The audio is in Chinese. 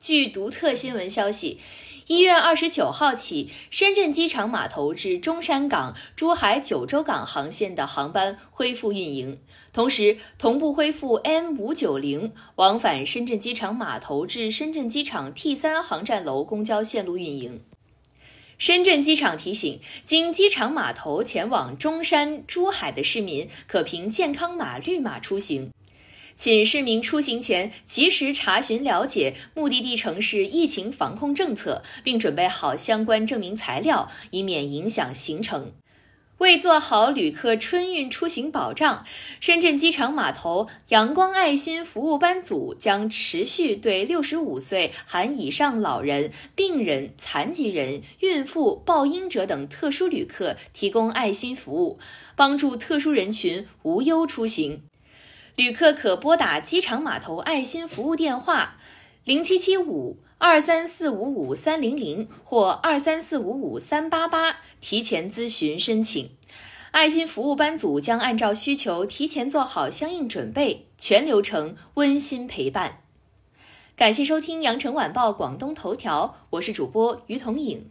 据独特新闻消息，一月二十九号起，深圳机场码头至中山港、珠海九州港航线的航班恢复运营，同时同步恢复 M 五九零往返深圳机场码头至深圳机场 T 三航站楼公交线路运营。深圳机场提醒，经机场码头前往中山、珠海的市民，可凭健康码绿码出行。请市民出行前及时查询了解目的地城市疫情防控政策，并准备好相关证明材料，以免影响行程。为做好旅客春运出行保障，深圳机场码头阳光爱心服务班组将持续对六十五岁含以上老人、病人、残疾人、孕妇、抱婴者等特殊旅客提供爱心服务，帮助特殊人群无忧出行。旅客可拨打机场码头爱心服务电话零七七五二三四五五三零零或二三四五五三八八提前咨询申请。爱心服务班组将按照需求提前做好相应准备，全流程温馨陪伴。感谢收听羊城晚报广东头条，我是主播于彤颖。